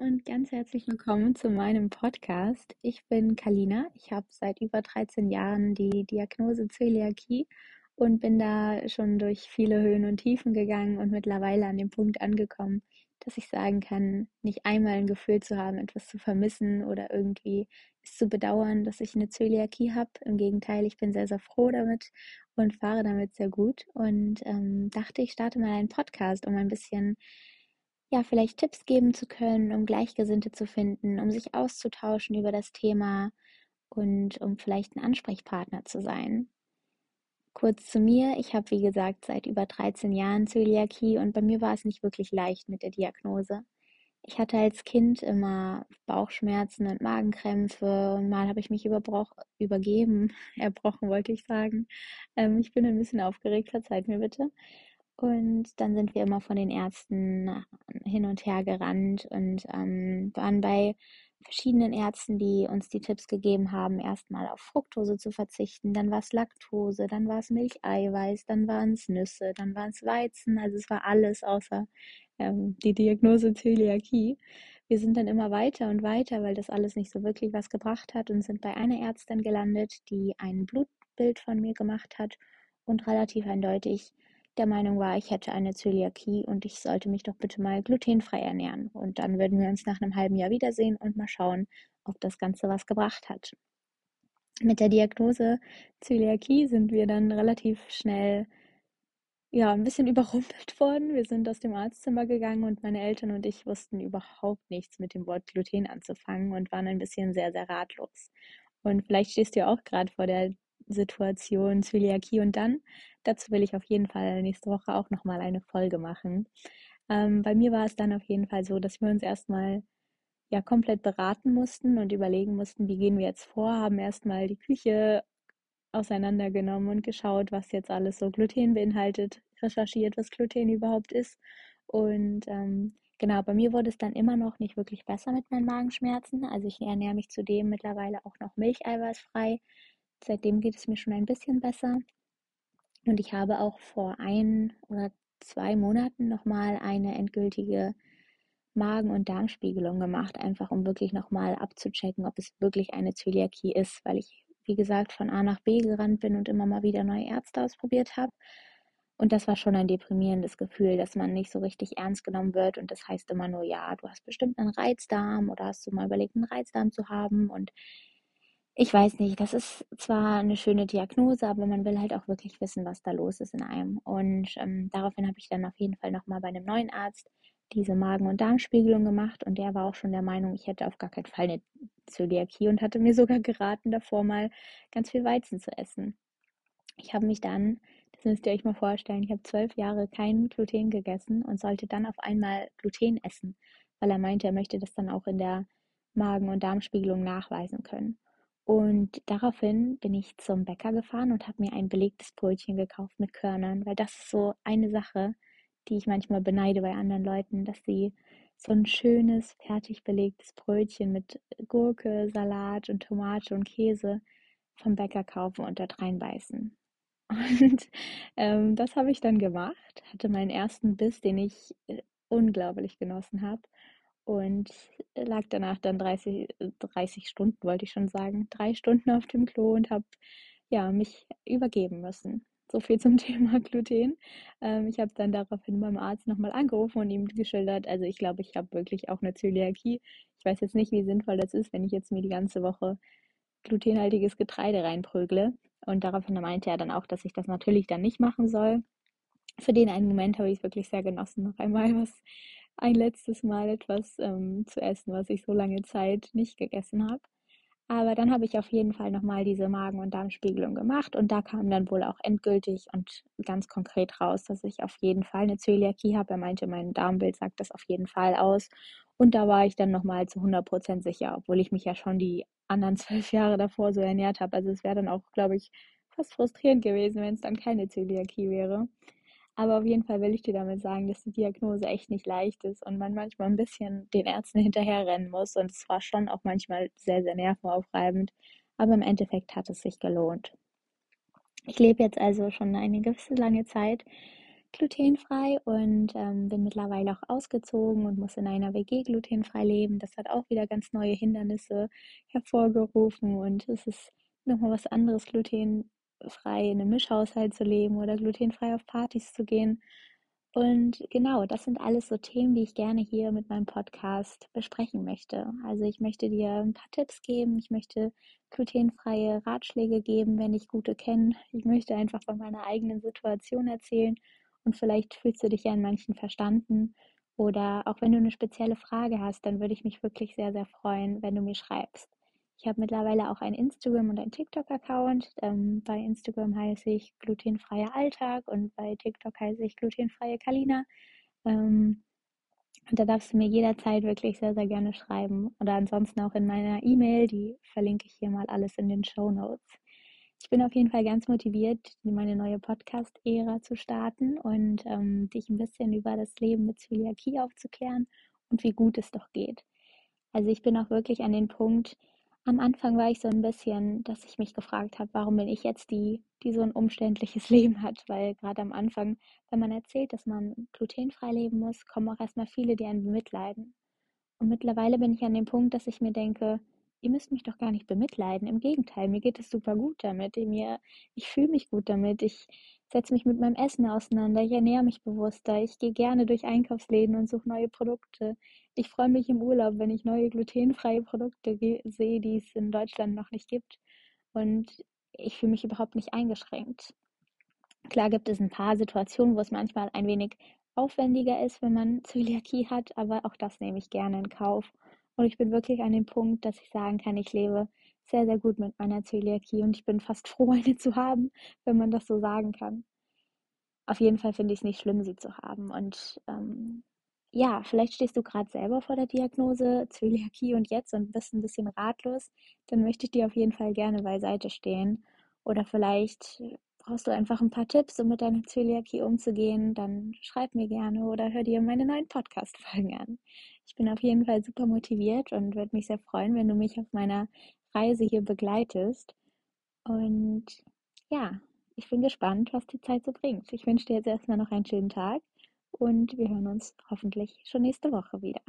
und ganz herzlich willkommen zu meinem Podcast. Ich bin Kalina. Ich habe seit über 13 Jahren die Diagnose Zöliakie und bin da schon durch viele Höhen und Tiefen gegangen und mittlerweile an dem Punkt angekommen, dass ich sagen kann, nicht einmal ein Gefühl zu haben, etwas zu vermissen oder irgendwie es zu bedauern, dass ich eine Zöliakie habe. Im Gegenteil, ich bin sehr, sehr froh damit und fahre damit sehr gut und ähm, dachte, ich starte mal einen Podcast, um ein bisschen ja, vielleicht Tipps geben zu können, um Gleichgesinnte zu finden, um sich auszutauschen über das Thema und um vielleicht ein Ansprechpartner zu sein. Kurz zu mir, ich habe wie gesagt seit über 13 Jahren Zöliakie und bei mir war es nicht wirklich leicht mit der Diagnose. Ich hatte als Kind immer Bauchschmerzen und Magenkrämpfe und mal habe ich mich übergeben, erbrochen wollte ich sagen. Ähm, ich bin ein bisschen aufgeregt, verzeiht mir bitte. Und dann sind wir immer von den Ärzten hin und her gerannt und ähm, waren bei verschiedenen Ärzten, die uns die Tipps gegeben haben, erstmal auf Fructose zu verzichten, dann war es Laktose, dann war es Milcheiweiß, dann waren es Nüsse, dann war es Weizen, also es war alles außer ähm, die Diagnose Zöliakie. Wir sind dann immer weiter und weiter, weil das alles nicht so wirklich was gebracht hat und sind bei einer Ärztin gelandet, die ein Blutbild von mir gemacht hat und relativ eindeutig der Meinung war, ich hätte eine Zöliakie und ich sollte mich doch bitte mal glutenfrei ernähren. Und dann würden wir uns nach einem halben Jahr wiedersehen und mal schauen, ob das Ganze was gebracht hat. Mit der Diagnose Zöliakie sind wir dann relativ schnell ja, ein bisschen überrumpelt worden. Wir sind aus dem Arztzimmer gegangen und meine Eltern und ich wussten überhaupt nichts mit dem Wort Gluten anzufangen und waren ein bisschen sehr, sehr ratlos. Und vielleicht stehst du auch gerade vor der Situation Zöliakie und dann Dazu will ich auf jeden Fall nächste Woche auch nochmal eine Folge machen. Ähm, bei mir war es dann auf jeden Fall so, dass wir uns erstmal ja komplett beraten mussten und überlegen mussten, wie gehen wir jetzt vor, haben erstmal die Küche auseinandergenommen und geschaut, was jetzt alles so Gluten beinhaltet, recherchiert, was Gluten überhaupt ist. Und ähm, genau, bei mir wurde es dann immer noch nicht wirklich besser mit meinen Magenschmerzen. Also ich ernähre mich zudem mittlerweile auch noch milcheiweißfrei. Seitdem geht es mir schon ein bisschen besser. Und ich habe auch vor ein oder zwei Monaten nochmal eine endgültige Magen- und Darmspiegelung gemacht, einfach um wirklich nochmal abzuchecken, ob es wirklich eine Zöliakie ist, weil ich, wie gesagt, von A nach B gerannt bin und immer mal wieder neue Ärzte ausprobiert habe. Und das war schon ein deprimierendes Gefühl, dass man nicht so richtig ernst genommen wird. Und das heißt immer nur, ja, du hast bestimmt einen Reizdarm oder hast du mal überlegt, einen Reizdarm zu haben. Und ich weiß nicht, das ist zwar eine schöne Diagnose, aber man will halt auch wirklich wissen, was da los ist in einem. Und ähm, daraufhin habe ich dann auf jeden Fall nochmal bei einem neuen Arzt diese Magen- und Darmspiegelung gemacht und der war auch schon der Meinung, ich hätte auf gar keinen Fall eine Zöliakie und hatte mir sogar geraten, davor mal ganz viel Weizen zu essen. Ich habe mich dann, das müsst ihr euch mal vorstellen, ich habe zwölf Jahre kein Gluten gegessen und sollte dann auf einmal Gluten essen, weil er meinte, er möchte das dann auch in der Magen- und Darmspiegelung nachweisen können. Und daraufhin bin ich zum Bäcker gefahren und habe mir ein belegtes Brötchen gekauft mit Körnern, weil das ist so eine Sache, die ich manchmal beneide bei anderen Leuten, dass sie so ein schönes, fertig belegtes Brötchen mit Gurke, Salat und Tomate und Käse vom Bäcker kaufen und dort reinbeißen. Und ähm, das habe ich dann gemacht, hatte meinen ersten Biss, den ich äh, unglaublich genossen habe und lag danach dann 30, 30 Stunden, wollte ich schon sagen, drei Stunden auf dem Klo und habe ja, mich übergeben müssen. So viel zum Thema Gluten. Ähm, ich habe dann daraufhin beim Arzt nochmal angerufen und ihm geschildert, also ich glaube, ich habe wirklich auch eine Zöliakie. Ich weiß jetzt nicht, wie sinnvoll das ist, wenn ich jetzt mir die ganze Woche glutenhaltiges Getreide reinprügle. Und daraufhin meinte er dann auch, dass ich das natürlich dann nicht machen soll. Für den einen Moment habe ich es wirklich sehr genossen, noch einmal was ein letztes Mal etwas ähm, zu essen, was ich so lange Zeit nicht gegessen habe. Aber dann habe ich auf jeden Fall nochmal diese Magen- und Darmspiegelung gemacht und da kam dann wohl auch endgültig und ganz konkret raus, dass ich auf jeden Fall eine Zöliakie habe. Er meinte, mein Darmbild sagt das auf jeden Fall aus. Und da war ich dann nochmal zu 100% sicher, obwohl ich mich ja schon die anderen zwölf Jahre davor so ernährt habe. Also es wäre dann auch, glaube ich, fast frustrierend gewesen, wenn es dann keine Zöliakie wäre. Aber auf jeden Fall will ich dir damit sagen, dass die Diagnose echt nicht leicht ist und man manchmal ein bisschen den Ärzten hinterherrennen muss. Und es war schon auch manchmal sehr, sehr nervenaufreibend. Aber im Endeffekt hat es sich gelohnt. Ich lebe jetzt also schon eine gewisse lange Zeit glutenfrei und ähm, bin mittlerweile auch ausgezogen und muss in einer WG glutenfrei leben. Das hat auch wieder ganz neue Hindernisse hervorgerufen und es ist nochmal was anderes, glutenfrei in einem Mischhaushalt zu leben oder glutenfrei auf Partys zu gehen. Und genau, das sind alles so Themen, die ich gerne hier mit meinem Podcast besprechen möchte. Also ich möchte dir ein paar Tipps geben, ich möchte glutenfreie Ratschläge geben, wenn ich gute kenne. Ich möchte einfach von meiner eigenen Situation erzählen und vielleicht fühlst du dich ja in manchen verstanden. Oder auch wenn du eine spezielle Frage hast, dann würde ich mich wirklich sehr, sehr freuen, wenn du mir schreibst. Ich habe mittlerweile auch ein Instagram und ein TikTok-Account. Ähm, bei Instagram heiße ich glutenfreier Alltag und bei TikTok heiße ich glutenfreie Kalina. Ähm, und da darfst du mir jederzeit wirklich sehr, sehr gerne schreiben. Oder ansonsten auch in meiner E-Mail, die verlinke ich hier mal alles in den Show Notes. Ich bin auf jeden Fall ganz motiviert, meine neue Podcast-Ära zu starten und ähm, dich ein bisschen über das Leben mit Zöliakie aufzuklären und wie gut es doch geht. Also ich bin auch wirklich an den Punkt, am Anfang war ich so ein bisschen, dass ich mich gefragt habe, warum bin ich jetzt die, die so ein umständliches Leben hat? Weil gerade am Anfang, wenn man erzählt, dass man glutenfrei leben muss, kommen auch erstmal viele, die einen bemitleiden. Und mittlerweile bin ich an dem Punkt, dass ich mir denke, ihr müsst mich doch gar nicht bemitleiden. Im Gegenteil, mir geht es super gut damit. Mir, ich fühle mich gut damit. Ich setze mich mit meinem Essen auseinander. Ich ernähre mich bewusster. Ich gehe gerne durch Einkaufsläden und suche neue Produkte. Ich freue mich im Urlaub, wenn ich neue glutenfreie Produkte sehe, die es in Deutschland noch nicht gibt. Und ich fühle mich überhaupt nicht eingeschränkt. Klar gibt es ein paar Situationen, wo es manchmal ein wenig aufwendiger ist, wenn man Zöliakie hat, aber auch das nehme ich gerne in Kauf. Und ich bin wirklich an dem Punkt, dass ich sagen kann, ich lebe sehr, sehr gut mit meiner Zöliakie und ich bin fast froh, eine zu haben, wenn man das so sagen kann. Auf jeden Fall finde ich es nicht schlimm, sie zu haben. Und ähm, ja, vielleicht stehst du gerade selber vor der Diagnose Zöliakie und jetzt und bist ein bisschen ratlos, dann möchte ich dir auf jeden Fall gerne beiseite stehen. Oder vielleicht brauchst du einfach ein paar Tipps, um mit deiner Zöliakie umzugehen, dann schreib mir gerne oder hör dir meine neuen Podcast-Folgen an. Ich bin auf jeden Fall super motiviert und würde mich sehr freuen, wenn du mich auf meiner Reise hier begleitest. Und ja, ich bin gespannt, was die Zeit so bringt. Ich wünsche dir jetzt erstmal noch einen schönen Tag und wir hören uns hoffentlich schon nächste Woche wieder.